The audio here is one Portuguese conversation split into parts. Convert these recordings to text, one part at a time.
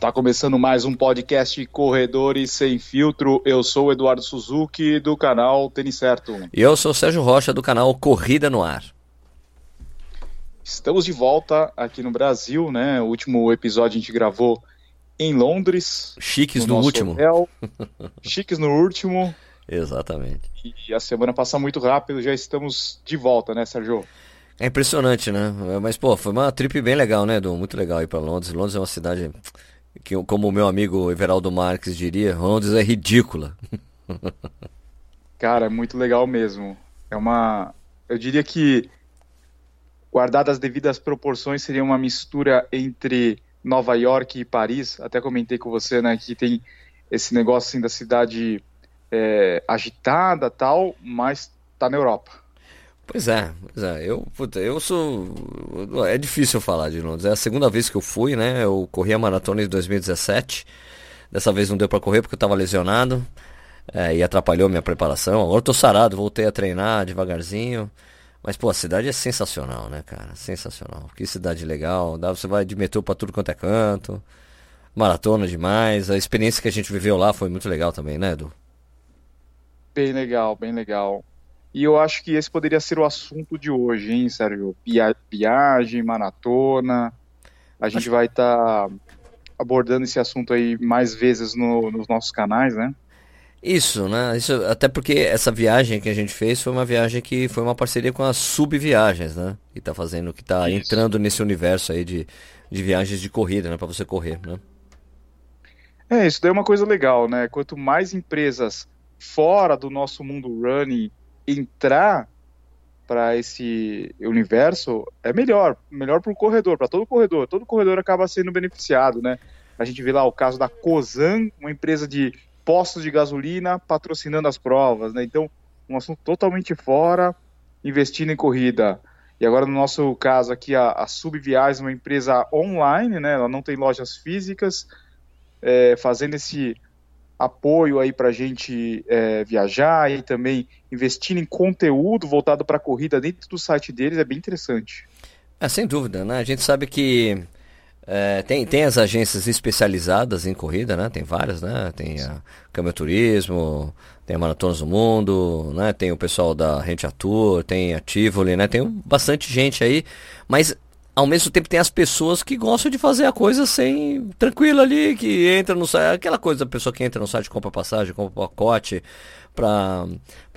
Está começando mais um podcast Corredores Sem Filtro. Eu sou o Eduardo Suzuki, do canal Tênis Certo. E eu sou o Sérgio Rocha, do canal Corrida no Ar. Estamos de volta aqui no Brasil, né? O último episódio a gente gravou em Londres. Chiques no, no último. Hotel. Chiques no último. Exatamente. E a semana passa muito rápido, já estamos de volta, né, Sérgio? É impressionante, né? Mas, pô, foi uma trip bem legal, né, Edu? Muito legal ir para Londres. Londres é uma cidade que, como o meu amigo Everaldo Marques diria, Londres é ridícula. Cara, é muito legal mesmo. É uma. Eu diria que, guardadas as devidas proporções, seria uma mistura entre Nova York e Paris. Até comentei com você, né, que tem esse negócio assim da cidade é, agitada tal, mas tá na Europa. Pois é, pois é. Eu, puta, eu sou. É difícil falar de Londres. É a segunda vez que eu fui, né? Eu corri a maratona em 2017. Dessa vez não deu para correr porque eu tava lesionado. É, e atrapalhou minha preparação. Agora eu tô sarado, voltei a treinar devagarzinho. Mas, pô, a cidade é sensacional, né, cara? Sensacional. Que cidade legal. Dá, você vai de metrô pra tudo quanto é canto. Maratona demais. A experiência que a gente viveu lá foi muito legal também, né, Edu? Bem legal, bem legal. E eu acho que esse poderia ser o assunto de hoje, hein, Sérgio? Viagem, maratona. A gente acho... vai estar tá abordando esse assunto aí mais vezes no, nos nossos canais, né? Isso, né? Isso, até porque essa viagem que a gente fez foi uma viagem que foi uma parceria com as Subviagens, né? Que tá fazendo, que tá isso. entrando nesse universo aí de, de viagens de corrida, né? Para você correr, né? É, isso daí é uma coisa legal, né? Quanto mais empresas fora do nosso mundo running entrar para esse universo é melhor, melhor para o corredor, para todo corredor. Todo corredor acaba sendo beneficiado, né? A gente vê lá o caso da Cosan, uma empresa de postos de gasolina patrocinando as provas, né? Então, um assunto totalmente fora, investindo em corrida. E agora, no nosso caso aqui, a, a Subviagens, uma empresa online, né? Ela não tem lojas físicas, é, fazendo esse apoio aí para a gente é, viajar e também investir em conteúdo voltado para a corrida dentro do site deles é bem interessante. É, sem dúvida, né? A gente sabe que é, tem, tem as agências especializadas em corrida, né? Tem várias, né? Tem a Câmara Turismo, tem a Maratonas do Mundo, né? Tem o pessoal da Rente Tour, tem a Tivoli, né? Tem bastante gente aí, mas ao mesmo tempo tem as pessoas que gostam de fazer a coisa sem tranquilo ali, que entra no site, aquela coisa da pessoa que entra no site, compra passagem, compra pacote para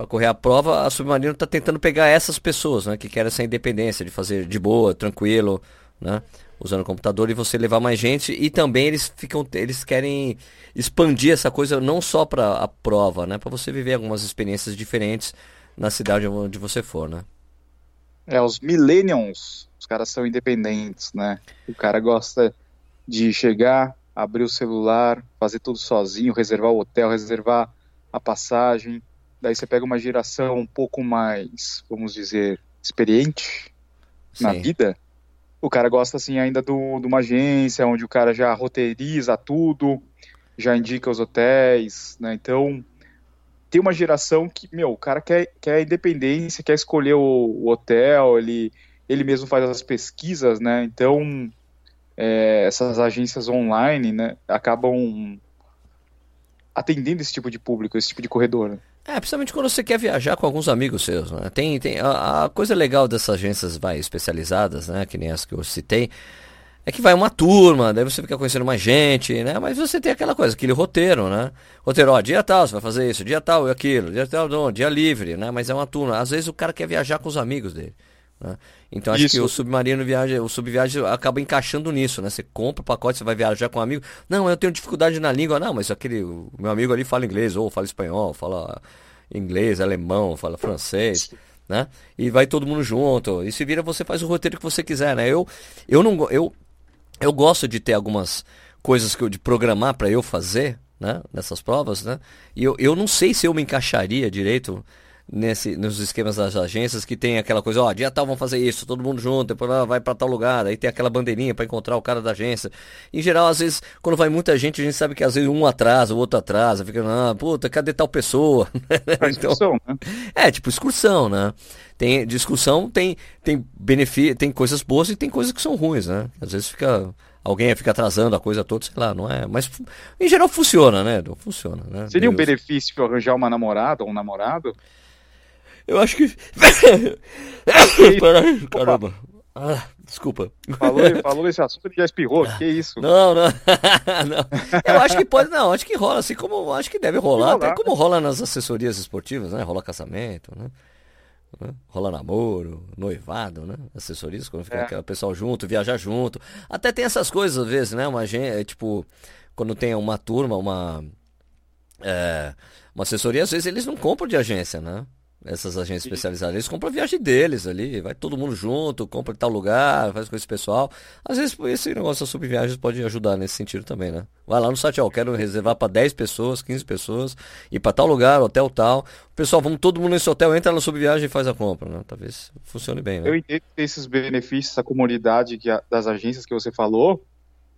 correr a prova, a Submarino está tentando pegar essas pessoas, né, que querem essa independência de fazer de boa, tranquilo, né, usando o computador e você levar mais gente e também eles ficam eles querem expandir essa coisa não só para a prova, né, para você viver algumas experiências diferentes na cidade onde você for, né? É, os millennials os caras são independentes, né? O cara gosta de chegar, abrir o celular, fazer tudo sozinho, reservar o hotel, reservar a passagem. Daí você pega uma geração um pouco mais, vamos dizer, experiente Sim. na vida. O cara gosta assim ainda do, de uma agência onde o cara já roteiriza tudo, já indica os hotéis, né? Então tem uma geração que, meu, o cara quer, quer independência, quer escolher o, o hotel, ele ele mesmo faz as pesquisas, né? Então é, essas agências online, né, acabam atendendo esse tipo de público, esse tipo de corredor. Né? É, principalmente quando você quer viajar com alguns amigos seus, né? Tem, tem a, a, coisa legal dessas agências vai especializadas, né, que nem as que eu citei, é que vai uma turma, daí você fica conhecendo mais gente, né? Mas você tem aquela coisa, aquele roteiro, né? Roteiro, ó, dia tal, você vai fazer isso, dia tal e aquilo, dia tal, não, dia livre, né? Mas é uma turma. Às vezes o cara quer viajar com os amigos dele. Né? Então acho Isso. que o submarino viagem, o subviagem acaba encaixando nisso, né? Você compra o pacote, você vai viajar com um amigo. Não, eu tenho dificuldade na língua. Não, mas aquele o meu amigo ali fala inglês, ou fala espanhol, fala inglês, alemão, fala francês, né? E vai todo mundo junto. E se vira, você faz o roteiro que você quiser, né? Eu eu não eu eu gosto de ter algumas coisas que eu de programar para eu fazer, né? Nessas provas, né? E eu, eu não sei se eu me encaixaria direito nesse, nos esquemas das agências que tem aquela coisa, ó, dia tal vão fazer isso, todo mundo junto, depois vai para tal lugar, aí tem aquela bandeirinha para encontrar o cara da agência. Em geral, às vezes, quando vai muita gente, a gente sabe que às vezes um atrasa, o outro atrasa, fica, ah, puta, cadê tal pessoa? então, excursão, né? É, tipo excursão, né? Tem discussão, tem tem benefício, tem coisas boas e tem coisas que são ruins, né? Às vezes fica alguém fica atrasando a coisa toda, sei lá, não é. Mas em geral funciona, né? Funciona, né? Seria um benefício arranjar uma namorada ou um namorado? Eu acho que. caramba. Ah, desculpa. Falou, falou esse assunto e já espirrou. Que isso? Não, não, não. Eu acho que pode, não. Acho que rola, assim como acho que deve rolar, até como rola nas assessorias esportivas, né? Rola casamento, né? Rola namoro, noivado, né? Assessorias, quando fica é. aquele pessoal junto, viajar junto. Até tem essas coisas às vezes, né? Uma gente, é, tipo, quando tem uma turma, uma. É, uma assessoria, às vezes eles não compram de agência, né? Essas agências especializadas. Eles compram a viagem deles ali, vai todo mundo junto, compra em tal lugar, faz com esse pessoal. Às vezes esse negócio da subviagens pode ajudar nesse sentido também, né? Vai lá no site, ó, quero reservar para 10 pessoas, 15 pessoas, ir para tal lugar, hotel tal. O pessoal, vamos todo mundo nesse hotel, entra na subviagem e faz a compra, né? Talvez funcione bem, né? Eu entendo esses benefícios, essa comunidade que, das agências que você falou,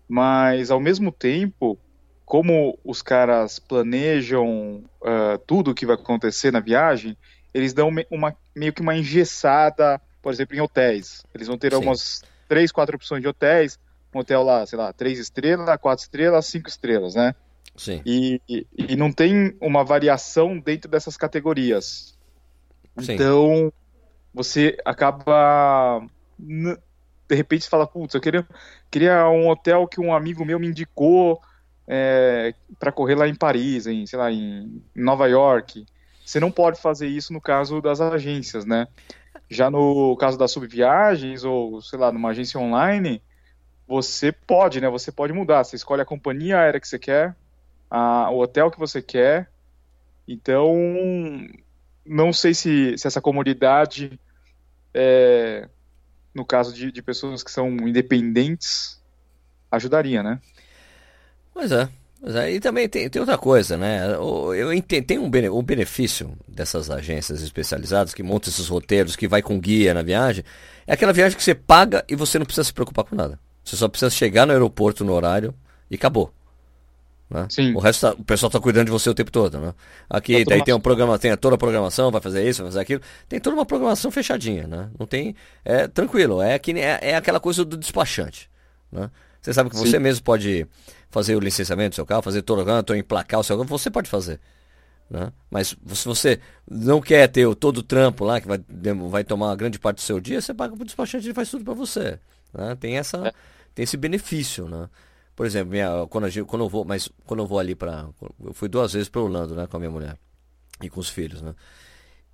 mas ao mesmo tempo, como os caras planejam uh, tudo o que vai acontecer na viagem, eles dão uma, meio que uma engessada, por exemplo, em hotéis. Eles vão ter Sim. algumas três, quatro opções de hotéis. Um hotel lá, sei lá, três estrelas, quatro estrelas, cinco estrelas, né? Sim. E, e, e não tem uma variação dentro dessas categorias. Sim. Então, você acaba. De repente você fala, putz, eu queria, queria um hotel que um amigo meu me indicou é, para correr lá em Paris, em, sei lá, em Nova York. Você não pode fazer isso no caso das agências, né? Já no caso das subviagens ou, sei lá, numa agência online, você pode, né? Você pode mudar. Você escolhe a companhia aérea que você quer, a, o hotel que você quer. Então, não sei se, se essa comunidade, é, no caso de, de pessoas que são independentes, ajudaria, né? Pois é. Mas aí também tem, tem outra coisa, né? Eu entendo, tem um, bene, um benefício dessas agências especializadas que montam esses roteiros, que vai com guia na viagem. É aquela viagem que você paga e você não precisa se preocupar com nada. Você só precisa chegar no aeroporto no horário e acabou. Né? O resto, tá, o pessoal está cuidando de você o tempo todo, né? Aqui daí tem um programa, tem toda a programação, vai fazer isso, vai fazer aquilo. Tem toda uma programação fechadinha, né? Não tem, é tranquilo. É que é, é aquela coisa do despachante, né? Você sabe que Sim. você mesmo pode fazer o licenciamento do seu carro, fazer todo o emplacar o seu carro, você pode fazer. Né? Mas se você não quer ter todo o trampo lá, que vai, vai tomar uma grande parte do seu dia, você paga para o despachante e faz tudo para você. Né? Tem, essa, é. tem esse benefício. Né? Por exemplo, minha, quando, gente, quando eu vou, mas quando eu vou ali para. Eu fui duas vezes para Orlando né, com a minha mulher e com os filhos. Né?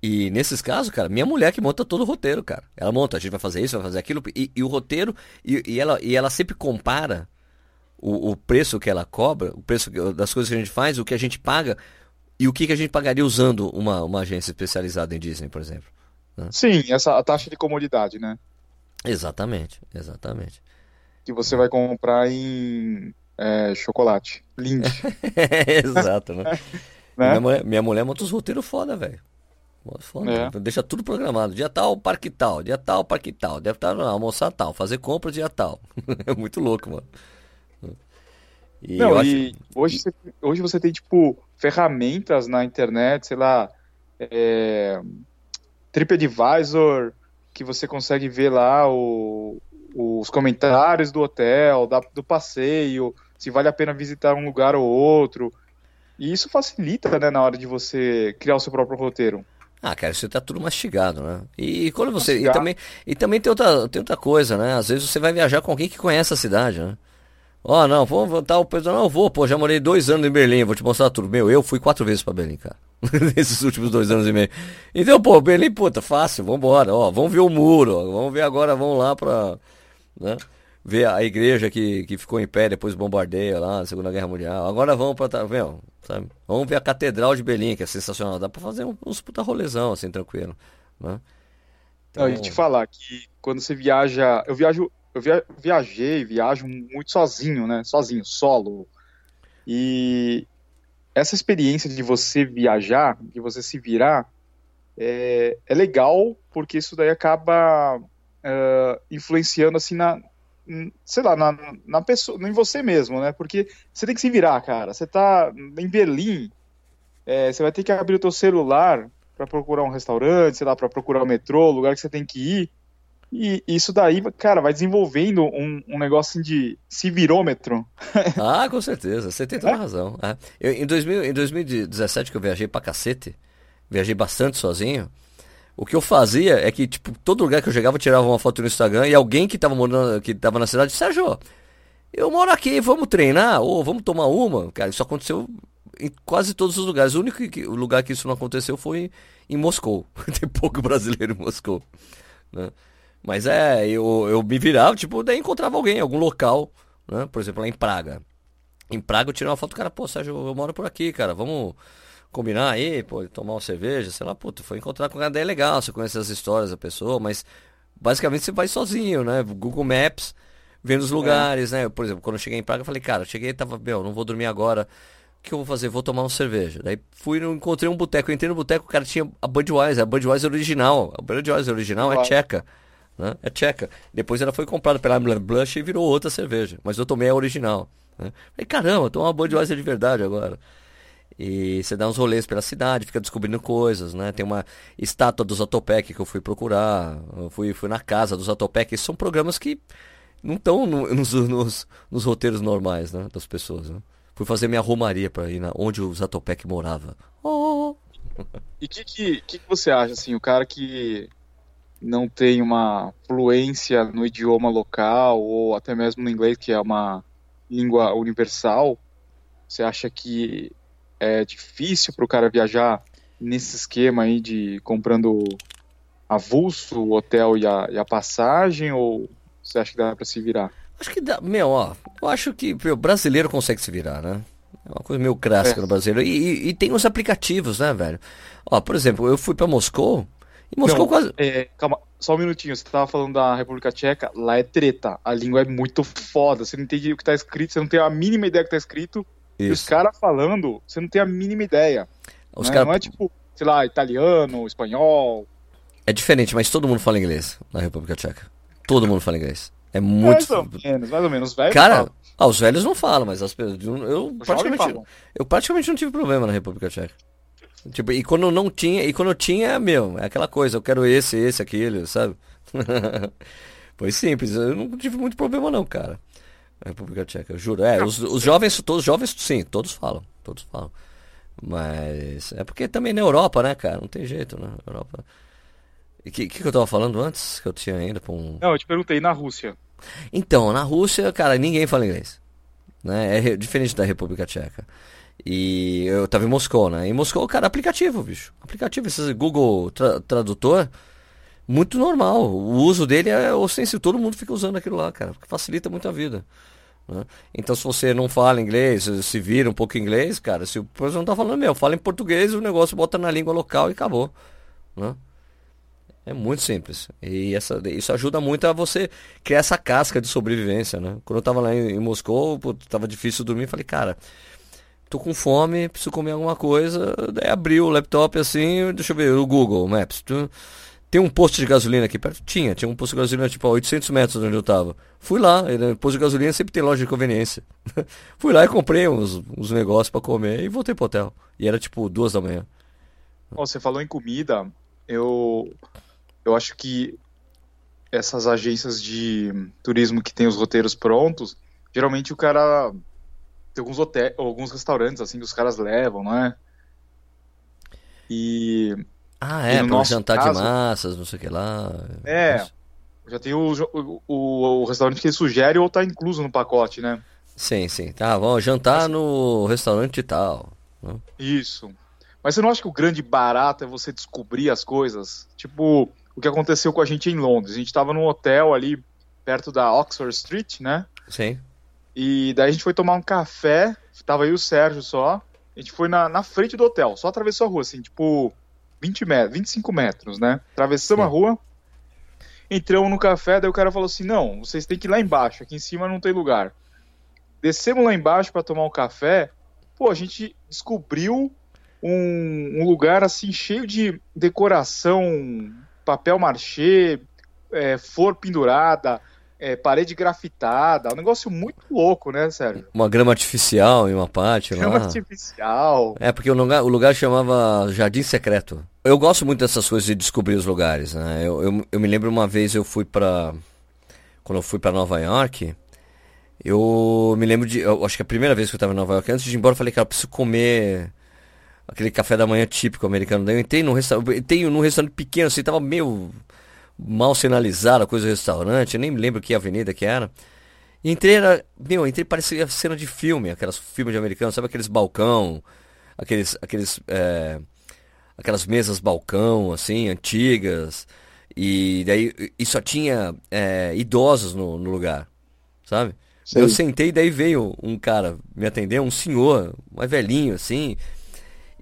E nesses casos, cara, minha mulher que monta todo o roteiro, cara. Ela monta, a gente vai fazer isso, vai fazer aquilo, e, e o roteiro, e, e, ela, e ela sempre compara o, o preço que ela cobra, o preço das coisas que a gente faz, o que a gente paga e o que, que a gente pagaria usando uma, uma agência especializada em Disney, por exemplo. Né? Sim, essa a taxa de comodidade, né? Exatamente, exatamente. Que você vai comprar em é, chocolate, Lindt. Exato, né? né? Minha, mulher, minha mulher monta os roteiros foda, velho. Foda, é. Deixa tudo programado. Dia tal, parque tal. Dia tal, parque tal. Deve estar almoçar tal. Fazer compra dia tal. é muito louco, mano. E Não, acho... e hoje, você, hoje você tem, tipo, ferramentas na internet, sei lá, é, TripAdvisor, que você consegue ver lá o, os comentários do hotel, da, do passeio, se vale a pena visitar um lugar ou outro. E isso facilita, né, na hora de você criar o seu próprio roteiro. Ah, cara, você tá tudo mastigado, né? E, quando você. E também, e também tem outra, tem outra coisa, né? Às vezes você vai viajar com alguém que conhece a cidade, né? Ó, oh, não, vamos voltar o peso. Não, eu vou, pô, já morei dois anos em Berlim, vou te mostrar tudo. Meu, eu fui quatro vezes para Berlim, cara. Nesses últimos dois anos e meio. Então, pô, Berlim, puta, fácil, vambora. Ó, vamos ver o muro, ó, vamos ver agora, vamos lá pra. Né? Ver a igreja que, que ficou em pé depois do bombardeio lá na Segunda Guerra Mundial. Agora vamos pra. Meu, sabe? Vamos ver a Catedral de Berlim, que é sensacional. Dá pra fazer uns puta rolezão, assim, tranquilo. Né? Então... Eu ia te falar que quando você viaja. Eu viajo eu via, viajei, viajo muito sozinho, né? Sozinho, solo. E essa experiência de você viajar, de você se virar, é, é legal porque isso daí acaba uh, influenciando assim na, sei lá, na, na pessoa, em você mesmo, né? Porque você tem que se virar, cara. Você tá em Berlim, é, você vai ter que abrir o teu celular para procurar um restaurante, sei lá, para procurar o metrô, lugar que você tem que ir. E isso daí, cara, vai desenvolvendo um, um negócio de civirômetro. ah, com certeza, você tem toda é? razão. É. Eu, em, 2000, em 2017, que eu viajei pra cacete, viajei bastante sozinho, o que eu fazia é que, tipo, todo lugar que eu chegava, eu tirava uma foto no Instagram e alguém que tava morando, que tava na cidade, Sérgio, eu moro aqui, vamos treinar, ou vamos tomar uma. Cara, isso aconteceu em quase todos os lugares. O único que, o lugar que isso não aconteceu foi em Moscou. Tem pouco brasileiro em Moscou. Né? Mas é, eu, eu me virava, tipo, daí encontrava alguém, algum local, né? Por exemplo, lá em Praga. Em Praga eu tirei uma foto, cara, pô, Sérgio, eu moro por aqui, cara, vamos combinar aí, pô, tomar uma cerveja, sei lá, pô, tu foi encontrar com cara, é legal, você conhece as histórias da pessoa, mas basicamente você vai sozinho, né? Google Maps, vendo os é. lugares, é. né? Por exemplo, quando eu cheguei em Praga, eu falei, cara, eu cheguei tava, meu, não vou dormir agora, o que eu vou fazer? Vou tomar uma cerveja. Daí fui, encontrei um boteco, eu entrei no boteco, o cara tinha a Budweiser, a Budweiser original, a Budweiser original é tcheca. Né? É tcheca. Depois ela foi comprada pela Blush e virou outra cerveja. Mas eu tomei a original. Né? Falei, caramba, tô uma Budweiser de verdade agora. E você dá uns rolês pela cidade, fica descobrindo coisas, né? Tem uma estátua dos Zatopek que eu fui procurar. Eu fui, fui na casa dos Zatopek. Esses são programas que não estão no, nos, nos, nos, roteiros normais, né? Das pessoas, né? Fui fazer minha romaria para ir na, onde o Zatopek morava. Oh! E o que, que, que, que você acha, assim, o cara que não tem uma fluência no idioma local ou até mesmo no inglês, que é uma língua universal, você acha que é difícil para o cara viajar nesse esquema aí de comprando avulso o hotel e a, e a passagem ou você acha que dá para se virar? Acho que dá, meu, ó, eu acho que o brasileiro consegue se virar, né? É uma coisa meio clássica é. no brasileiro. E, e, e, tem os aplicativos, né, velho? Ó, por exemplo, eu fui para Moscou e Moscou Não, quase. É, calma, só um minutinho. Você tava falando da República Tcheca, lá é treta. A língua é muito foda. Você não entende o que tá escrito, você não tem a mínima ideia do que tá escrito. Isso. E os caras falando, você não tem a mínima ideia. Os né? cara... Não é tipo, sei lá, italiano, espanhol. É diferente, mas todo mundo fala inglês na República Tcheca. Todo mundo fala inglês. É muito. Mais ou menos, mais ou menos. Os Cara, ah, os velhos não falam, mas as pessoas. Eu, praticamente, eu praticamente não tive problema na República Tcheca. Tipo, e quando não tinha, e quando tinha, meu, é aquela coisa, eu quero esse, esse, aquele, sabe? Foi simples, eu não tive muito problema não, cara. A República Tcheca, eu juro. É, os, os jovens, todos os jovens, sim, todos falam, todos falam. Mas é porque também na Europa, né, cara? Não tem jeito, né? Europa. E o que, que, que eu tava falando antes? Que eu tinha ainda pra um. Não, eu te perguntei, na Rússia. Então, na Rússia, cara, ninguém fala inglês. Né? É diferente da República Tcheca. E eu tava em Moscou, né? Em Moscou, cara, aplicativo, bicho. Aplicativo, esse Google tra Tradutor, muito normal. O uso dele é ostensivo, todo mundo fica usando aquilo lá, cara, porque facilita muito a vida. Né? Então, se você não fala inglês, se vira um pouco inglês, cara, se o professor não tá falando, meu, fala em português, o negócio bota na língua local e acabou. Né? É muito simples. E essa, isso ajuda muito a você criar essa casca de sobrevivência, né? Quando eu tava lá em, em Moscou, pô, tava difícil dormir, falei, cara, tô com fome, preciso comer alguma coisa. Daí abri o laptop assim, deixa eu ver, o Google Maps. Tem um posto de gasolina aqui perto? Tinha, tinha um posto de gasolina tipo a 800 metros de onde eu tava. Fui lá, posto de gasolina sempre tem loja de conveniência. Fui lá e comprei uns, uns negócios para comer e voltei pro hotel. E era tipo duas da manhã. você falou em comida, eu, eu acho que essas agências de turismo que tem os roteiros prontos, geralmente o cara tem alguns hotéis, alguns restaurantes assim que os caras levam, não é? E ah, é, para jantar caso, de massas, não sei o que lá. É. Já tem o, o, o, restaurante que ele sugere ou tá incluso no pacote, né? Sim, sim. Tá, vamos jantar Mas... no restaurante e tal. Né? Isso. Mas você não acha que o grande barato é você descobrir as coisas? Tipo, o que aconteceu com a gente em Londres. A gente tava num hotel ali perto da Oxford Street, né? Sim. E daí a gente foi tomar um café, tava aí o Sérgio só. A gente foi na, na frente do hotel, só atravessou a rua, assim, tipo 20 metros, 25 metros, né? Atravessamos Sim. a rua, entramos no café, daí o cara falou assim: não, vocês têm que ir lá embaixo, aqui em cima não tem lugar. Descemos lá embaixo para tomar um café, pô, a gente descobriu um, um lugar assim cheio de decoração, papel marchê, é, flor pendurada, é, parede grafitada, um negócio muito louco, né, sério? Uma grama artificial em uma parte grama lá. Grama artificial. É, porque o lugar, o lugar chamava Jardim Secreto. eu gosto muito dessas coisas de descobrir os lugares, né? Eu, eu, eu me lembro uma vez eu fui pra. Quando eu fui pra Nova York, eu me lembro de. Eu acho que a primeira vez que eu tava em Nova York, antes de ir embora, eu falei, cara, eu preciso comer aquele café da manhã típico americano. Daí eu entrei num restaurante, entrei num restaurante pequeno, assim, tava meio mal sinalizada a coisa do restaurante, nem me lembro que avenida que era. E entrei, era, meu, entrei parecia cena de filme, aquelas filmes de americano, sabe aqueles balcão, aqueles, aqueles, é, aquelas mesas balcão, assim, antigas, e daí, e só tinha é, idosos no, no lugar, sabe? Eu sentei, daí veio um cara me atender, um senhor, mais velhinho, assim,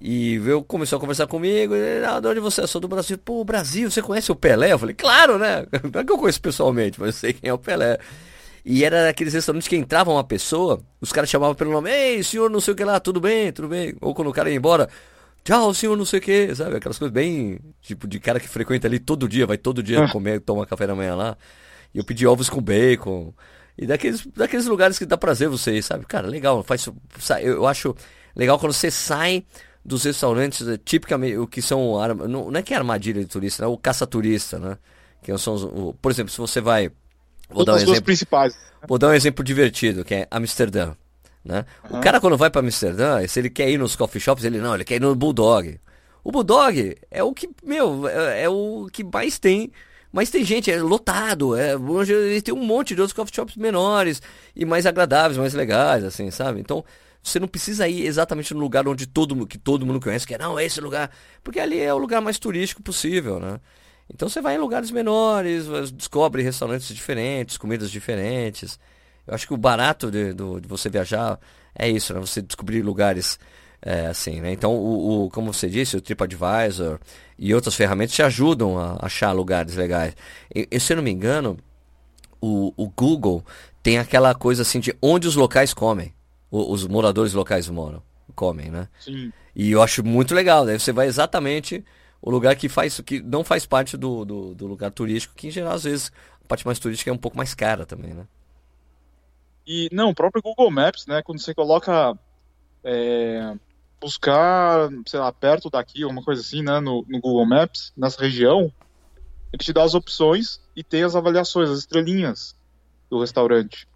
e veio, começou a conversar comigo, e, ah, de onde você é? Sou do Brasil. Pô, Brasil, você conhece o Pelé? Eu falei, claro, né? Não é que eu conheço pessoalmente, mas eu sei quem é o Pelé. E era aqueles restaurantes que entrava uma pessoa, os caras chamavam pelo nome, ei, senhor não sei o que lá, tudo bem, tudo bem. Ou quando o cara ia embora, tchau, senhor não sei o que, sabe? Aquelas coisas bem, tipo, de cara que frequenta ali todo dia, vai todo dia comer, tomar café da manhã lá. E eu pedi ovos com bacon. E daqueles, daqueles lugares que dá prazer você ir, sabe? Cara, legal, faz, eu acho legal quando você sai dos restaurantes, é, tipicamente, o que são, não é que é armadilha de turista, é o caça-turista, né? Que são os, o, por exemplo, se você vai Vou dar um exemplo, principais. Vou dar um exemplo divertido, que é Amsterdã. Né? Uhum. O cara quando vai para Amsterdã, se ele quer ir nos coffee shops, ele não, ele quer ir no Bulldog. O Bulldog é o que, meu, é, é o que mais tem mas tem gente, é lotado, é, tem um monte de outros coffee shops menores e mais agradáveis, mais legais, assim, sabe? Então, você não precisa ir exatamente no lugar onde todo, que todo mundo conhece, que é, não, é esse lugar, porque ali é o lugar mais turístico possível, né? Então você vai em lugares menores, descobre restaurantes diferentes, comidas diferentes. Eu acho que o barato de, de você viajar é isso, né? Você descobrir lugares é, assim, né? Então, o, o, como você disse, o TripAdvisor e outras ferramentas te ajudam a achar lugares legais. E, e se eu não me engano, o, o Google tem aquela coisa assim de onde os locais comem. Os moradores locais moram, comem, né? Sim. E eu acho muito legal. Daí você vai exatamente o lugar que faz que não faz parte do, do, do, lugar turístico, que em geral às vezes a parte mais turística é um pouco mais cara também, né? E não, o próprio Google Maps, né? Quando você coloca é, buscar, sei lá, perto daqui, alguma coisa assim, né? No, no, Google Maps, nessa região, ele te dá as opções e tem as avaliações, as estrelinhas do restaurante.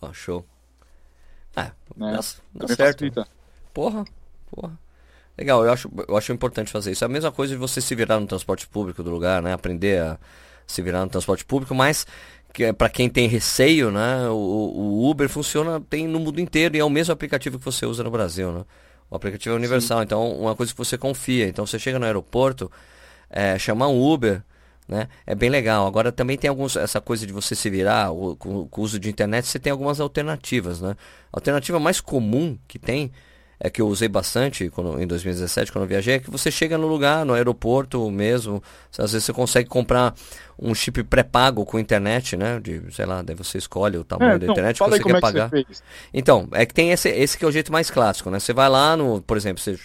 Ah, show. Ah, né? dá, dá certo. Facilita. Porra, porra. Legal, eu acho, eu acho importante fazer isso. É a mesma coisa de você se virar no transporte público do lugar, né? Aprender a se virar no transporte público, mas que, é para quem tem receio, né? O, o, Uber funciona tem no mundo inteiro e é o mesmo aplicativo que você usa no Brasil, né? O aplicativo é universal, Sim. então uma coisa que você confia. Então você chega no aeroporto, é, chamar um Uber, né? É bem legal. Agora também tem alguns essa coisa de você se virar o, com, com o uso de internet, você tem algumas alternativas, né? A alternativa mais comum que tem é que eu usei bastante quando, em 2017, quando eu viajei, é que você chega no lugar, no aeroporto mesmo, às vezes você consegue comprar um chip pré-pago com internet, né? De, sei lá, daí você escolhe o tamanho é, da então, internet que você quer é pagar. Você então, é que tem esse, esse que é o jeito mais clássico, né? Você vai lá no, por exemplo, você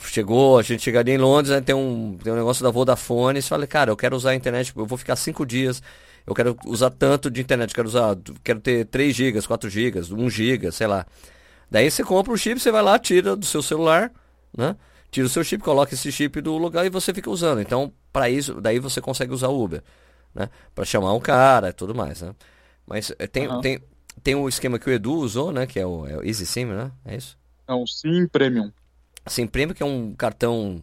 chegou, a gente chegaria em Londres, né, tem, um, tem um negócio da Vodafone, e você fala, cara, eu quero usar a internet, eu vou ficar cinco dias, eu quero usar tanto de internet, quero usar, quero ter 3 gigas, 4 gigas, 1 giga, sei lá. Daí você compra o chip, você vai lá, tira do seu celular, né? Tira o seu chip, coloca esse chip do lugar e você fica usando. Então, para isso, daí você consegue usar o Uber, né? Para chamar um cara e tudo mais, né? Mas eh, tem, uhum. tem, tem o esquema que o Edu usou, né? Que é o, é o Easy SIM, né? É isso? É o SIM Premium. SIM Premium, que é um cartão,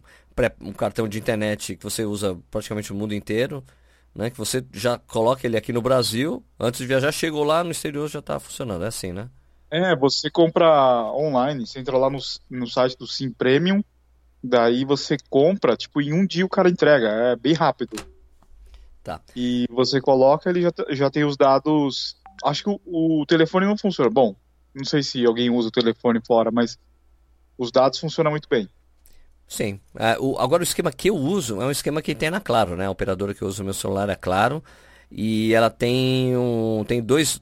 um cartão de internet que você usa praticamente o mundo inteiro, né? Que você já coloca ele aqui no Brasil, antes de viajar, chegou lá no exterior já está funcionando. É assim, né? É, você compra online, você entra lá no, no site do Sim Premium, daí você compra, tipo, em um dia o cara entrega, é bem rápido. Tá. E você coloca, ele já, já tem os dados. Acho que o, o telefone não funciona. Bom, não sei se alguém usa o telefone fora, mas os dados funcionam muito bem. Sim. É, agora o esquema que eu uso é um esquema que tem na Claro, né? A operadora que eu uso meu celular é Claro e ela tem um tem dois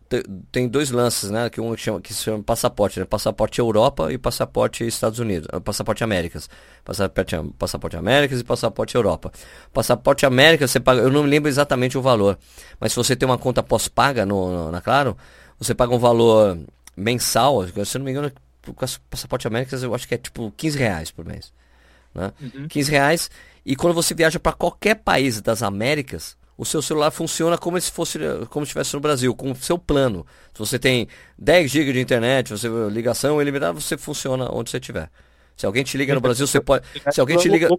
tem dois lances né que um que, chama, que se chama passaporte né passaporte Europa e passaporte Estados Unidos ah, passaporte Américas passaporte passaporte Américas e passaporte Europa passaporte Américas você paga eu não me lembro exatamente o valor mas se você tem uma conta pós-paga no, no, na Claro você paga um valor mensal se eu não me engano o passaporte Américas eu acho que é tipo 15 reais por mês Né? Uhum. 15 reais. E quando você viaja para qualquer país das Américas, o seu celular funciona como se fosse como se estivesse no Brasil, com o seu plano. Se você tem 10 GB de internet, você ligação ilimitada, você funciona onde você estiver. Se alguém te liga no Brasil, você pode. Se alguém te liga. Né?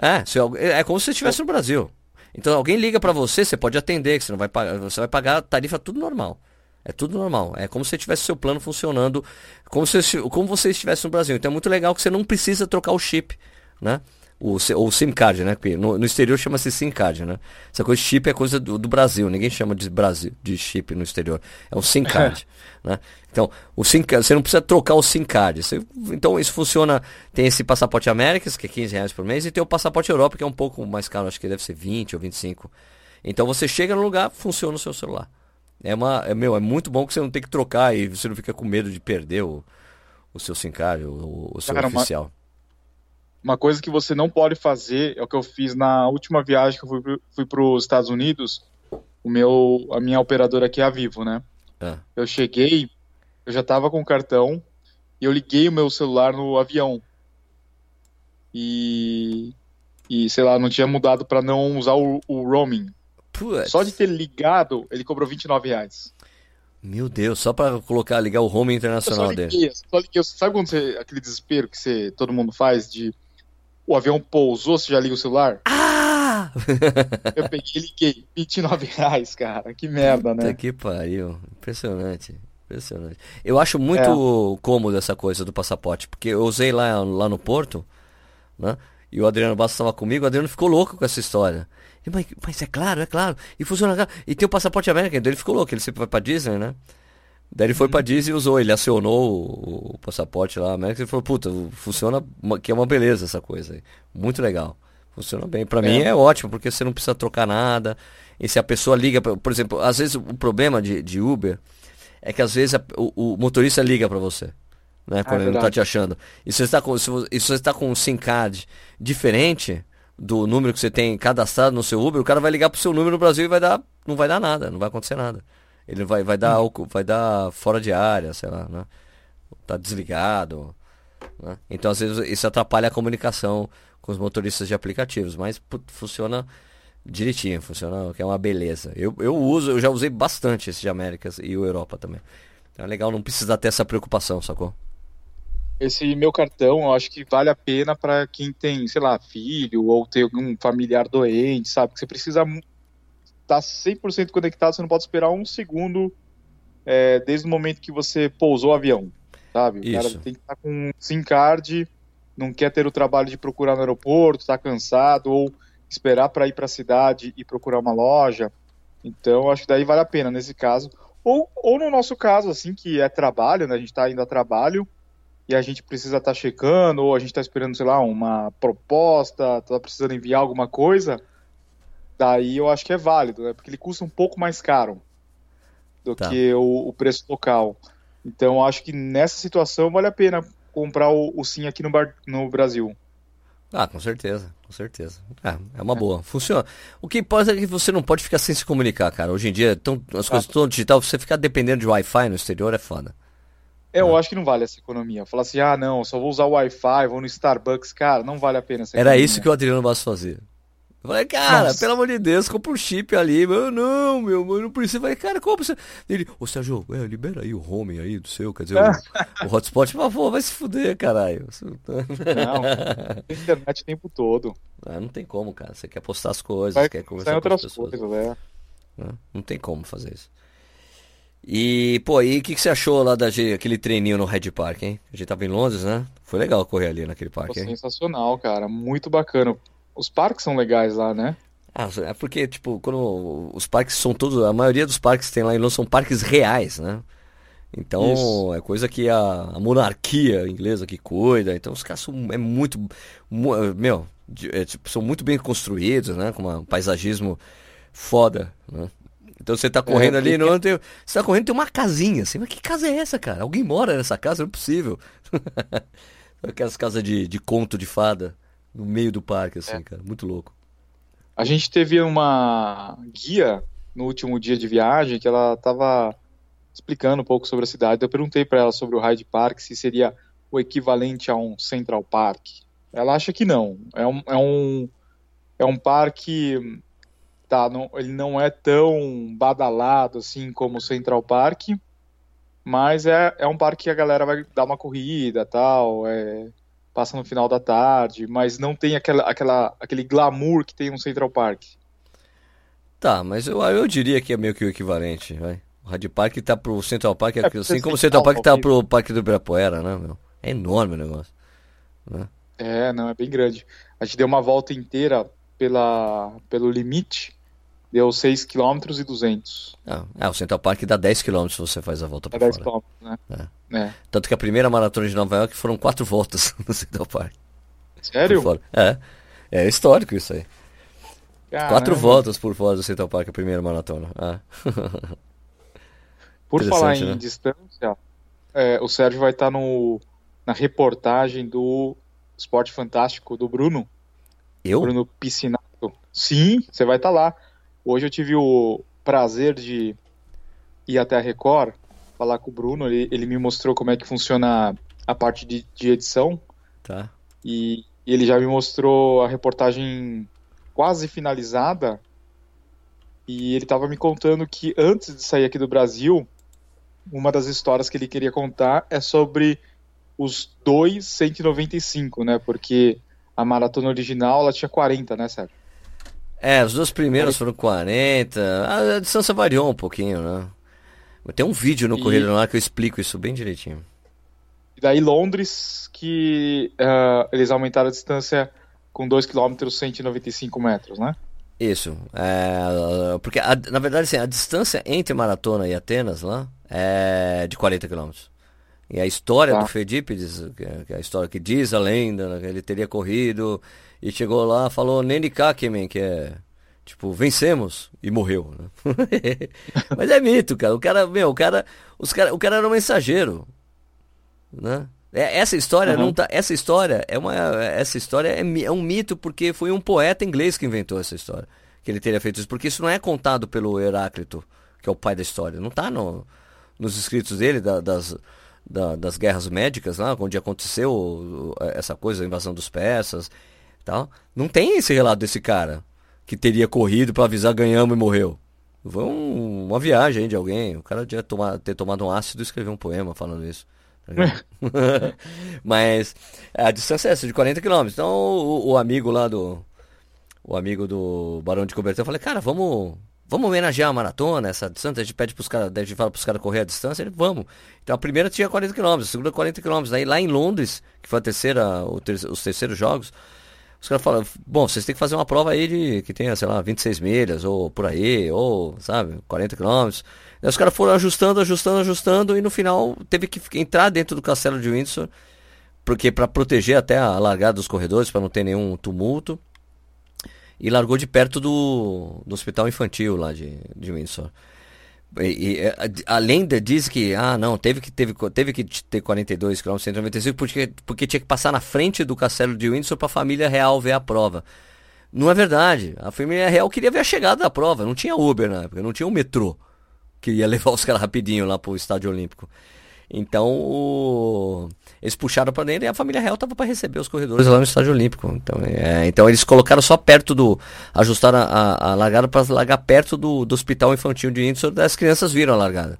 É, se, é como se você estivesse no Brasil. Então alguém liga para você, você pode atender, que você não vai pagar, você vai pagar tarifa tudo normal. É tudo normal. É como se tivesse seu plano funcionando, como se como você estivesse no Brasil. Então é muito legal que você não precisa trocar o chip, né? O, o SIM card, né? No, no exterior chama-se SIM card, né? Essa coisa de chip é coisa do, do, Brasil. Ninguém chama de Brasil de chip no exterior. É um SIM card, né? Então, o SIM, você não precisa trocar o SIM card. Você, então, isso funciona. Tem esse passaporte Américas, que é 15 reais por mês, e tem o passaporte Europa, que é um pouco mais caro, acho que deve ser 20 ou 25. Então, você chega no lugar, funciona o seu celular. É, uma, é, meu, é muito bom que você não tem que trocar e você não fica com medo de perder o, o seu SIM card, o, o seu Cara, oficial. Uma uma coisa que você não pode fazer é o que eu fiz na última viagem que eu fui, fui para os Estados Unidos. O meu, a minha operadora aqui é a Vivo, né? É. Eu cheguei, eu já tava com o cartão e eu liguei o meu celular no avião. E, e sei lá, não tinha mudado para não usar o, o roaming. Putz. Só de ter ligado, ele cobrou 29 reais. Meu Deus, só para colocar, ligar o home internacional liguei, dele. Só liguei, sabe quando você, aquele desespero que você, todo mundo faz de o avião pousou, você já liga o celular? Ah! eu peguei e liguei. 29 reais, cara. Que merda, Puta né? que pariu. Impressionante. Impressionante. Eu acho muito é. cômodo essa coisa do passaporte, porque eu usei lá, lá no Porto, né? E o Adriano Bastos estava comigo, o Adriano ficou louco com essa história. Mas, mas, é claro, é claro. E funciona. E tem o passaporte América, então ele ficou louco, ele sempre vai pra Disney, né? Daí ele foi uhum. pra Disney e usou, ele acionou o, o passaporte lá, América, e falou, puta, funciona, que é uma beleza essa coisa aí. Muito legal. Funciona bem. Pra é. mim é ótimo, porque você não precisa trocar nada. E se a pessoa liga, pra, por exemplo, às vezes o problema de, de Uber é que às vezes a, o, o, motorista liga para você. Né, quando é ele não tá te achando. E se você está com, se você está com um SIM card diferente do número que você tem cadastrado no seu Uber, o cara vai ligar pro seu número no Brasil e vai dar, não vai dar nada, não vai acontecer nada. Ele vai, vai, dar, hum. vai dar fora de área, sei lá, né? Tá desligado. Né? Então, às vezes, isso atrapalha a comunicação com os motoristas de aplicativos, mas put, funciona direitinho, funciona, que é uma beleza. Eu, eu uso, eu já usei bastante esse de Américas e o Europa também. Então é legal não precisar ter essa preocupação, sacou? Esse meu cartão, eu acho que vale a pena para quem tem, sei lá, filho ou tem algum familiar doente, sabe? Que você precisa tá 100% conectado, você não pode esperar um segundo é, desde o momento que você pousou o avião, sabe? O Isso. cara tem que estar tá com um SIM card, não quer ter o trabalho de procurar no aeroporto, está cansado, ou esperar para ir para a cidade e procurar uma loja. Então, acho que daí vale a pena nesse caso. Ou, ou no nosso caso, assim, que é trabalho, né? A gente está indo a trabalho e a gente precisa estar tá checando, ou a gente está esperando, sei lá, uma proposta, está precisando enviar alguma coisa daí eu acho que é válido, né? Porque ele custa um pouco mais caro do tá. que o, o, preço local. Então eu acho que nessa situação vale a pena comprar o, o SIM aqui no, bar, no Brasil. Ah, com certeza, com certeza. É, é uma é. boa. Funciona. O que pode é que você não pode ficar sem se comunicar, cara. Hoje em dia, tão, as coisas estão digital, você ficar dependendo de Wi-Fi no exterior é foda. É, eu acho que não vale essa economia. Falar assim, ah, não, só vou usar o Wi-Fi, vou no Starbucks, cara, não vale a pena essa Era isso que o Adriano Basso fazia. Eu falei, cara, Nossa. pelo amor de Deus, compra um chip ali. Meu, não, meu, mano, não precisa. Eu falei, cara, compra. Você... Ele, ô Sérgio, é, libera aí o home aí do seu, quer dizer, o, o hotspot. Mas, pô, vai se fuder, caralho. Não, internet o tempo todo. Ah, não tem como, cara. Você quer postar as coisas, vai, quer conversar com outras as pessoas. Coisas, é. não, não tem como fazer isso. E, pô, e o que, que você achou lá daquele treininho no Red Park, hein? A gente tava em Londres, né? Foi legal correr ali naquele parque, pô, hein? Sensacional, cara. Muito bacana. Os parques são legais lá, né? Ah, é porque, tipo, quando os parques são todos. A maioria dos parques que tem lá em Londres são parques reais, né? Então Isso. é coisa que a, a, monarquia inglesa que cuida. Então os caras são é muito. Meu, é, tipo, são muito bem construídos, né? Com um paisagismo foda, né? Então você tá correndo é, ali, não tem, você tá correndo tem uma casinha, assim, mas que casa é essa, cara? Alguém mora nessa casa? Não é possível. Aquelas casas de, de conto de fada no meio do parque, assim, é. cara. Muito louco. A gente teve uma guia no último dia de viagem que ela estava explicando um pouco sobre a cidade. Eu perguntei para ela sobre o Hyde Park se seria o equivalente a um Central Park. Ela acha que não. É um, é um, é um parque. Tá, não, ele não é tão badalado assim como o Central Park, mas é, é um parque que a galera vai dar uma corrida tal, é, passa no final da tarde, mas não tem aquela, aquela, aquele glamour que tem no Central Park. Tá, mas eu, eu diria que é meio que o equivalente, vai. O Rádio Park tá pro Central Park, é, assim como o Central Park tá pro Parque do Ibirapuera, né, meu? É enorme o negócio. Né? É, não, é bem grande. A gente deu uma volta inteira pela, pelo limite, deu 6 km e 200. Ah, é, o Central Park dá 10 km se você faz a volta é por 10 fora. km, né? É. É. Tanto que a primeira maratona de Nova York foram quatro voltas no Central Park. Sério? É. É histórico isso aí. Caramba. Quatro voltas por fora do Central Park, a primeira maratona. Ah. Por falar em né? distância, é, o Sérgio vai estar no, na reportagem do Esporte Fantástico do Bruno. Eu? Bruno Piscinato. Sim, você vai estar lá. Hoje eu tive o prazer de ir até a Record falar com o Bruno. Ele, ele me mostrou como é que funciona a parte de, de edição. Tá. E, e ele já me mostrou a reportagem quase finalizada. E ele estava me contando que antes de sair aqui do Brasil, uma das histórias que ele queria contar é sobre os dois 195, né? Porque a maratona original ela tinha 40, né, Sérgio? É, os dois primeiros foram 40. A, a distância variou um pouquinho, né? Tem um vídeo no E- Correio lá que eu explico isso bem direitinho. E daí Londres, que ah, eles aumentaram a distância com 2 km 195 metros, né? Isso. É, porque, a- na verdade, assim, a distância entre Maratona e Atenas lá é de 40 km. E a história Tá. do Fedípides, que é a história que diz a lenda, né, ele teria corrido e chegou lá, falou Nene Kakemen, que é tipo, vencemos e morreu, né? Mas é mito, cara. O cara, meu, o cara, os cara, o cara era um mensageiro, né? É, Essa história Uhum. não tá, essa história é uma, essa história é, é um mito porque foi um poeta inglês que inventou essa história, que ele teria feito isso, porque isso não é contado pelo Heráclito, que é o pai da história, não tá no, nos escritos dele da- das, da- das guerras médicas lá, onde aconteceu essa coisa, a invasão dos persas, tal. Não tem esse relato desse cara que teria corrido pra avisar ganhamos e morreu. Foi um- uma viagem aí de alguém. O cara devia tomar, ter tomado um ácido e escrever um poema falando isso. tá? Mas a distância é essa, de 40 km. Então o, o amigo lá do. O amigo do Barão de Cobertão, eu falei, cara, vamos. Vamos homenagear a maratona, essa distância, a gente pede pros caras, a gente fala pros caras correr a distância, ele, vamos. Então a primeira tinha 40 km, a segunda 40 km. Daí lá em Londres, que foi a terceira, o ter- os terceiros jogos, os caras falam, bom, vocês têm que fazer uma prova aí de que tenha, sei lá, 26 milhas, ou por aí, ou, sabe, 40 quilômetros. Os caras foram ajustando, ajustando, ajustando, e no final teve que entrar dentro do castelo de Windsor, porque para proteger até a largada dos corredores, para não ter nenhum tumulto. E largou de perto do, do hospital infantil lá de, de Windsor. E, e, é, a, lenda diz que, ah, não, teve que, teve, teve que ter 42 km 195 porque, porque tinha que passar na frente do castelo de Windsor para a família real ver a prova. Não é verdade. A família real queria ver a chegada da prova. Não tinha Uber na época, não tinha um metrô que ia levar os caras rapidinho lá pro estádio olímpico. Então, o- eles puxaram para dentro e a família real tava para receber os corredores lá no estádio olímpico. Então, é, então eles colocaram só perto do. ajustaram a, a, a largada para largar perto do, do hospital infantil de Windsor. As crianças viram a largada.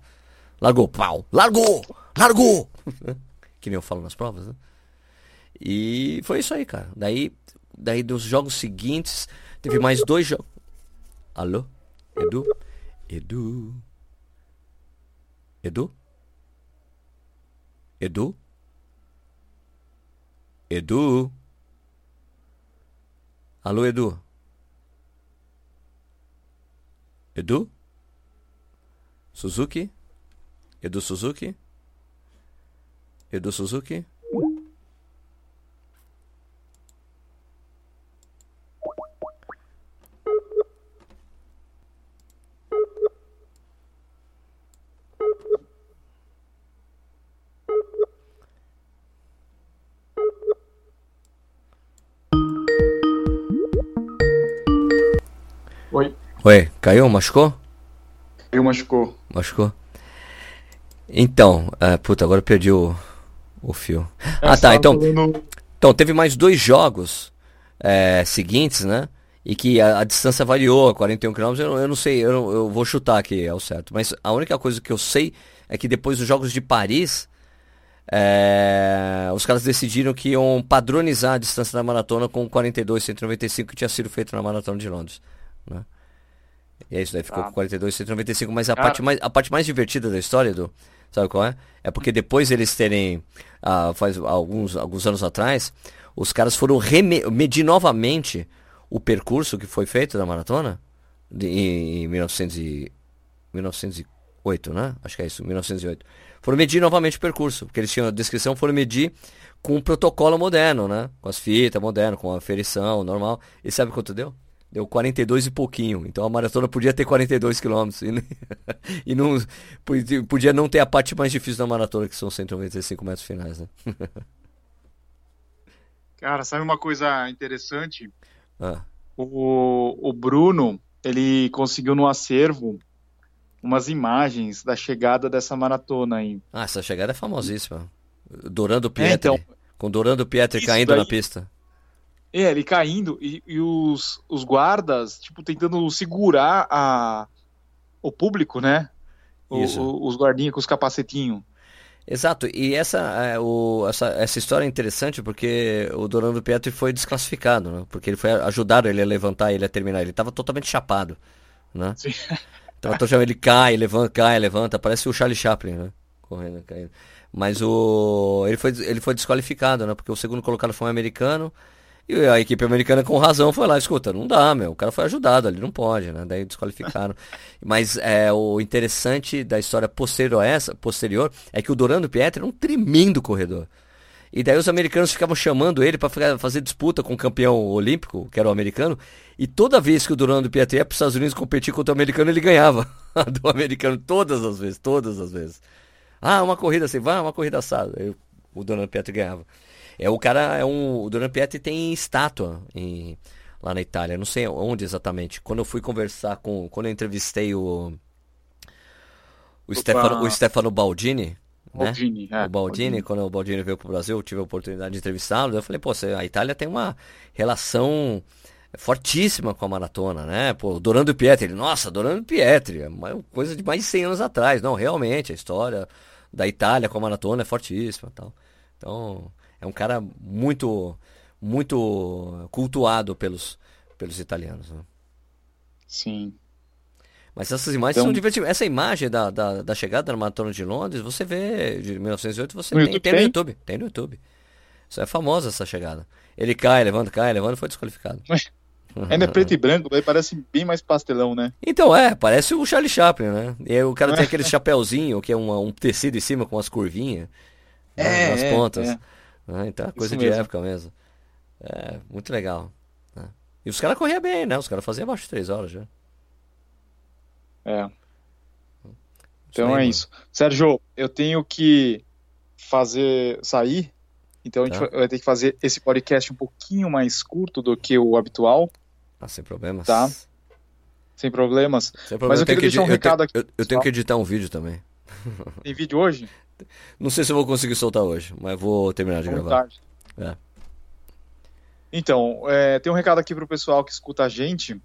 Largou, pau! Largou! Largou! que nem eu falo nas provas, né? E foi isso aí, cara. Daí, daí dos jogos seguintes, teve mais dois jogos. Alô? Edu? Edu? Edu? Edu? Edu? Alô, Edu? Edu? Suzuki? Edu Suzuki? Edu Suzuki? Oi. Caiu? Machucou? Eu machucou. Machucou? Então, é, puta, agora eu perdi o, o fio. É, Ah, tá, então. falando- Então, teve mais dois jogos é, seguintes, né? E que a, a distância variou, 41 km, eu, eu não sei, eu, eu, vou chutar aqui ao certo. Mas a única coisa que eu sei é que depois dos Jogos de Paris, é, os caras decidiram que iam padronizar a distância da maratona com 42, 195 que tinha sido feito na maratona de Londres. Né? E é isso, daí ficou ah. com 42, 195. Mas a parte, mais, a parte mais divertida da história, do sabe qual é? É porque depois eles terem, ah, faz alguns, alguns anos atrás, os caras foram medir novamente o percurso que foi feito da maratona de, em, em 1900 e, 1908, né? Acho que é isso, 1908 foram medir novamente o percurso, porque eles tinham a descrição, foram medir com um protocolo moderno, né? Com as fitas moderno, com a aferição normal. E sabe quanto deu? Deu 42 e pouquinho. Então a maratona podia ter 42 quilômetros. E, não, podia não ter a parte mais difícil da maratona, que são 195 metros finais, né? Cara, sabe uma coisa interessante? Ah. O, o Bruno, ele conseguiu no acervo umas imagens da chegada dessa maratona aí. Ah, essa chegada é famosíssima. Dorando Pietri. É, então, com Dorando Pietri caindo daí, na pista. É, ele caindo e, e, os, os guardas, tipo, tentando segurar a, o público, né? O, o, os guardinhas com os capacetinhos. Exato, e essa, é, o, essa, essa história é interessante porque o Dorando Pietri foi desclassificado, né? Porque ele foi ajudar ele a levantar, ele a terminar. Ele estava totalmente chapado, né? Sim. Então, chamando ele cai, levanta, cai, levanta. Parece o Charlie Chaplin, né? Correndo, caindo. Mas o. Ele foi, ele foi desqualificado, né? Porque o segundo colocado foi um americano. E a equipe americana, com razão, foi lá, escuta, não dá, meu. O cara foi ajudado ali, não pode, né? Daí desqualificaram. Mas é, o interessante da história posterior a essa, posterior, é que o Dorando Pietri era um tremendo corredor. E daí os americanos ficavam chamando ele para fazer disputa com o campeão olímpico, que era o americano. E toda vez que o Durano do Pietri ia para os Estados Unidos competir contra o americano, ele ganhava do americano. Todas as vezes, todas as vezes. Ah, uma corrida assim, vai, uma corrida assada. Aí o Durano Pietri ganhava. É, o cara é um. O Durano Pietri tem estátua em, lá na Itália. Não sei onde exatamente. Quando eu fui conversar com. Quando eu entrevistei o. O Stefano, o Stefano Baldini, né? Baldini, é, o Baldini, Baldini, quando o Baldini veio para o Brasil, eu tive a oportunidade de entrevistá-lo. Eu falei, pô, a Itália tem uma relação fortíssima com a maratona, né? Pô, Dorando Pietri, nossa, Dorando Pietri, é coisa de mais de 100 anos atrás. Não, realmente, a história da Itália com a maratona é fortíssima, tal. Então, é um cara muito muito cultuado pelos pelos italianos, né? Sim. Mas essas imagens então, são divertidas. Essa imagem da, da, da, chegada na Maratona de Londres, você vê, de 1908, você tem, tem, tem, no YouTube. Tem no YouTube. Isso é famosa essa chegada. Ele cai, levanta, cai, levanta foi desqualificado. Ainda é preto e branco, daí parece bem mais pastelão, né? Então, é, parece o Charlie Chaplin, né? E o cara tem aquele chapéuzinho, que é uma, um tecido em cima com umas curvinhas é, nas é, pontas. É. Ah, então é coisa Isso de mesmo. época mesmo. É, muito legal. Né? E os caras corriam bem, né? Os caras faziam abaixo de 3 horas já. É. Então é isso. Sérgio, eu tenho que fazer sair, então a gente tá. vai ter que fazer esse podcast um pouquinho mais curto do que o habitual. Ah, sem problemas. Tá? Sem problemas. Sem problemas. Mas eu, eu queria deixar um recado aqui. Eu, eu tenho que editar um vídeo também. Tem vídeo hoje? Não sei se eu vou conseguir soltar hoje, mas vou terminar de gravar. Tarde. É. Então, é, tem um recado aqui pro pessoal que escuta a gente.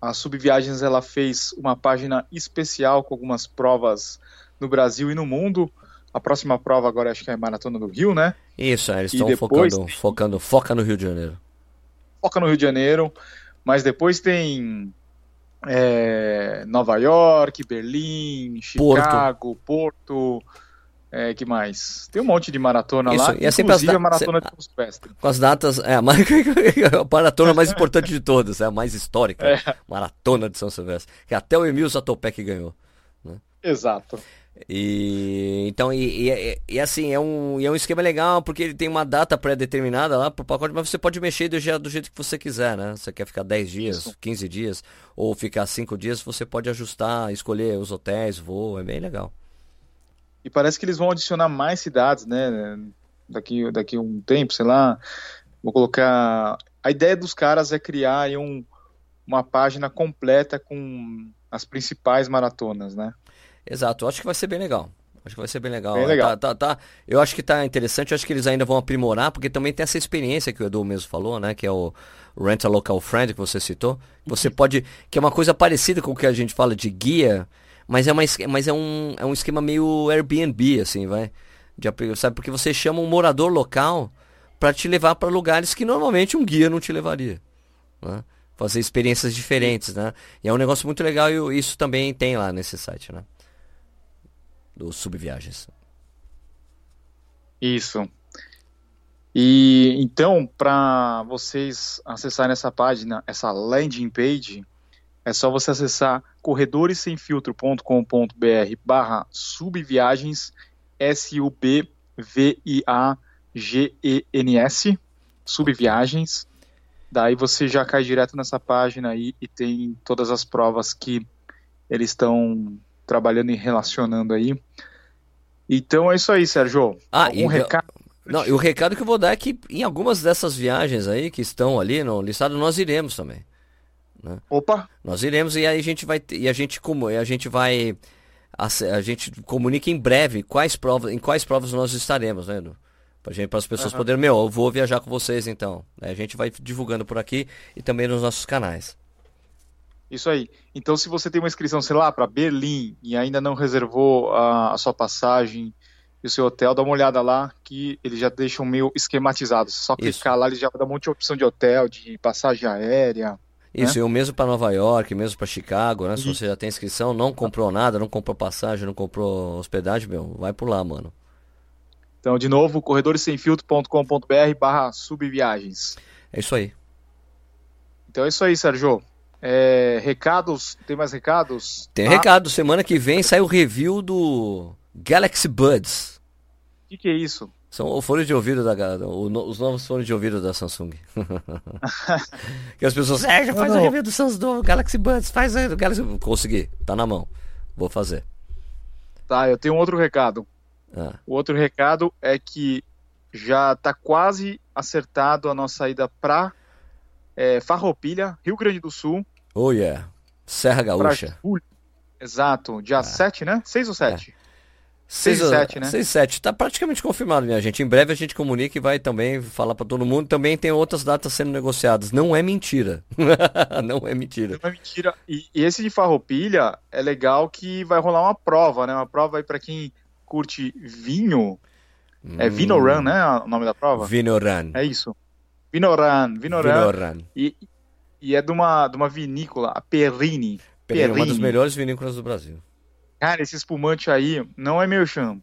A Subviagens ela fez uma página especial com algumas provas no Brasil e no mundo. A próxima prova agora acho que é a Maratona do Rio, né? Isso, é, eles estão depois... focando, focando, foca no Rio de Janeiro. Foca no Rio de Janeiro, mas depois tem é, Nova York, Berlim, Chicago, Porto, Porto é, que mais? Tem um monte de maratona Isso, lá, e é inclusive a maratona de Silvestre. Com as datas, é a, a maratona mais importante de todas, é a mais histórica, é. maratona de São Silvestre, que até o Emil Zatopek ganhou. Né? Exato. E então, e, e, e, assim, é um, é um esquema legal, porque ele tem uma data pré-determinada lá pro pacote, mas você pode mexer do, do jeito que você quiser, né? Você quer ficar 10 dias, Isso. 15 dias, ou ficar 5 dias, você pode ajustar, escolher os hotéis, voo, é bem legal. E parece que eles vão adicionar mais cidades, né? Daqui, daqui um tempo, sei lá. Vou colocar. A ideia dos caras é criar um, uma página completa com as principais maratonas, né? Exato, eu acho que vai ser bem legal. Acho que vai ser bem legal. Bem legal. Tá, tá, tá. Eu acho que tá interessante, eu acho que eles ainda vão aprimorar, porque também tem essa experiência que o Edu mesmo falou, né? Que é o Rent a Local Friend que você citou. Você pode. Que é uma coisa parecida com o que a gente fala de guia, mas é, uma, mas é, um, é um esquema meio Airbnb, assim, vai. De, sabe? Porque você chama um morador local para te levar para lugares que normalmente um guia não te levaria. Né? Fazer experiências diferentes, né? E é um negócio muito legal e isso também tem lá nesse site, né? do Subviagens. Isso. E então, para vocês acessarem essa página, essa landing page, é só você acessar corredoressemfiltro.com.br barra subviagens, S-U-B-V-I-A-G-E-N-S, subviagens. Daí você já cai direto nessa página aí e tem todas as provas que eles estão trabalhando e relacionando aí. Então é isso aí, Sérgio. Ah, um então... recado. Não, e o recado que eu vou dar é que em algumas dessas viagens aí que estão ali no listado, nós iremos também. Né? Opa! Nós iremos e aí a gente vai e a gente como a gente vai a, a, gente comunica em breve quais provas em quais provas nós estaremos, né? Pra gente, para as pessoas uhum. poderem, meu, eu vou viajar com vocês então. A gente vai divulgando por aqui e também nos nossos canais. Isso aí. Então, se você tem uma inscrição, sei lá, para Berlim e ainda não reservou a, a, sua passagem e o seu hotel, dá uma olhada lá que eles já deixam meio esquematizados. Só clicar lá, eles já dão um monte de opção de hotel, de passagem aérea. Isso, né? e o mesmo para Nova York, mesmo para Chicago, né? Se e... você já tem inscrição, não comprou nada, não comprou passagem, não comprou hospedagem, meu, vai por lá, mano. Então, de novo, corredoressemfiltro.com.br barra subviagens. É isso aí. Então é isso aí, Sérgio. É, recados, tem mais recados? Tem ah. recado. Semana que vem sai o review do Galaxy Buds. O que, que, é isso? São o fone de ouvido da os novos fones de ouvido da Samsung. que as pessoas, Sérgio, faz o review do Samsung Galaxy Buds, faz o Galaxy Consegui, tá na mão. Vou fazer. Tá, eu tenho um outro recado. Ah. O outro recado é que já tá quase acertado a nossa ida pra é, Farroupilha, Rio Grande do Sul. Oh yeah, Serra Gaúcha. Exato, dia é. 7, né? 6 ou 7? É. 6 e 7, né? 6 e 7. Tá praticamente confirmado, minha gente. Em breve a gente comunica e vai também falar para todo mundo. Também tem outras datas sendo negociadas. Não é mentira. Não é mentira. Não é mentira. E, esse de Farroupilha é legal que vai rolar uma prova, né? Uma prova aí para quem curte vinho. É hum. É Vinoran, né? O nome da prova? Vinoran. É isso. Vinoran, Vinoran. Vinoran. E, e é de uma, de uma vinícola, a Perrini. Perrini, uma das melhores vinícolas do Brasil. Cara, esse espumante aí não é merchan.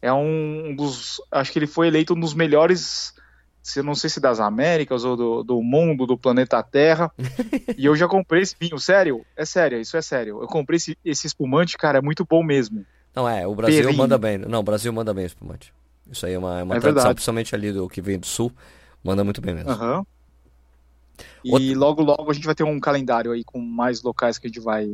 É um, dos. Acho que ele foi eleito um dos melhores. Se não sei se das Américas ou do, do mundo, do planeta Terra. e eu já comprei esse vinho, sério? É sério, isso é sério. Eu comprei esse, esse espumante, cara, é muito bom mesmo. Não, é, o Brasil Perrini. manda bem. Não, o Brasil manda bem espumante. Isso aí é uma, é uma é tradição, verdade. principalmente ali do que vem do sul. Manda muito bem mesmo. Uhum. E Outra... logo, logo a gente vai ter um calendário aí com mais locais que a gente vai.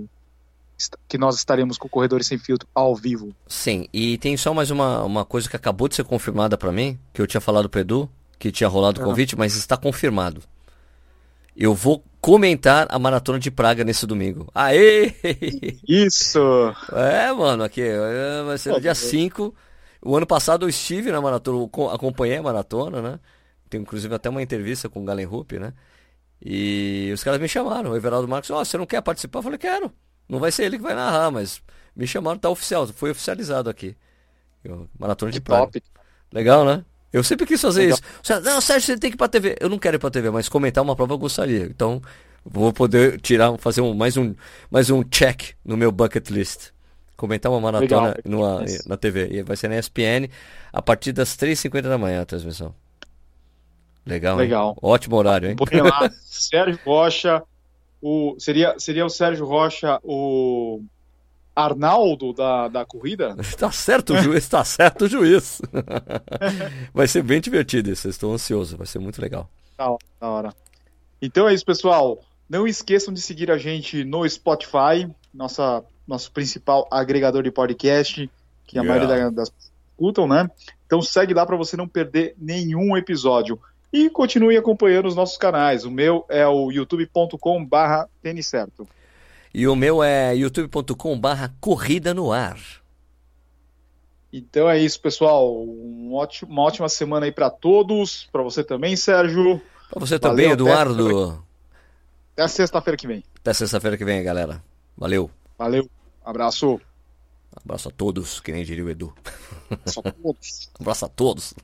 Que nós estaremos com Corredores Sem Filtro ao vivo. Sim, e tem só mais uma, uma coisa que acabou de ser confirmada para mim, que eu tinha falado pro Edu, que tinha rolado o convite, mas está confirmado. Eu vou comentar a maratona de Praga nesse domingo. Aê! Isso! É, mano, aqui é, vai ser no dia 5. O ano passado eu estive na maratona, acompanhei a maratona, né? Tem inclusive até uma entrevista com o Galen Rupp, né? E os caras me chamaram, o Everaldo Marcos, ó, oh, você não quer participar? Eu falei, quero. Não vai ser ele que vai narrar, mas me chamaram, tá oficial, foi oficializado aqui. Eu, maratona de praia. Top. Legal, né? Eu sempre quis fazer Legal. isso. Não, Sérgio, você tem que ir pra TV. Eu não quero ir pra TV, mas comentar uma prova eu gostaria. Então, vou poder tirar, fazer um, mais, um, mais um check no meu bucket list. Comentar uma maratona numa, na TV. E vai ser na ESPN a partir das 3h50 da manhã a transmissão. Legal. Legal. Hein? Ótimo horário, hein? lá, Sérgio Rocha, o seria seria o Sérgio Rocha o Arnaldo da, da corrida? Está certo juiz, está certo o juiz. vai ser bem divertido isso, estou ansioso, vai ser muito legal. Da hora. Então é isso, pessoal. Não esqueçam de seguir a gente no Spotify, nossa, nosso principal agregador de podcast, que a yeah. maioria das escutam, né? Então segue lá para você não perder nenhum episódio. E continue acompanhando os nossos canais. O meu é o youtube.com barra E o meu é youtube.com barra corrida no ar. Então é isso, pessoal. Um ótimo, uma ótima semana aí para todos. Para você também, Sérgio. Para você também, Valeu, Eduardo. Até, até sexta-feira que vem. Até sexta-feira que vem, galera. Valeu. Valeu. Abraço. Abraço a todos, que nem diria o Edu. Abraço a todos. Abraço a todos.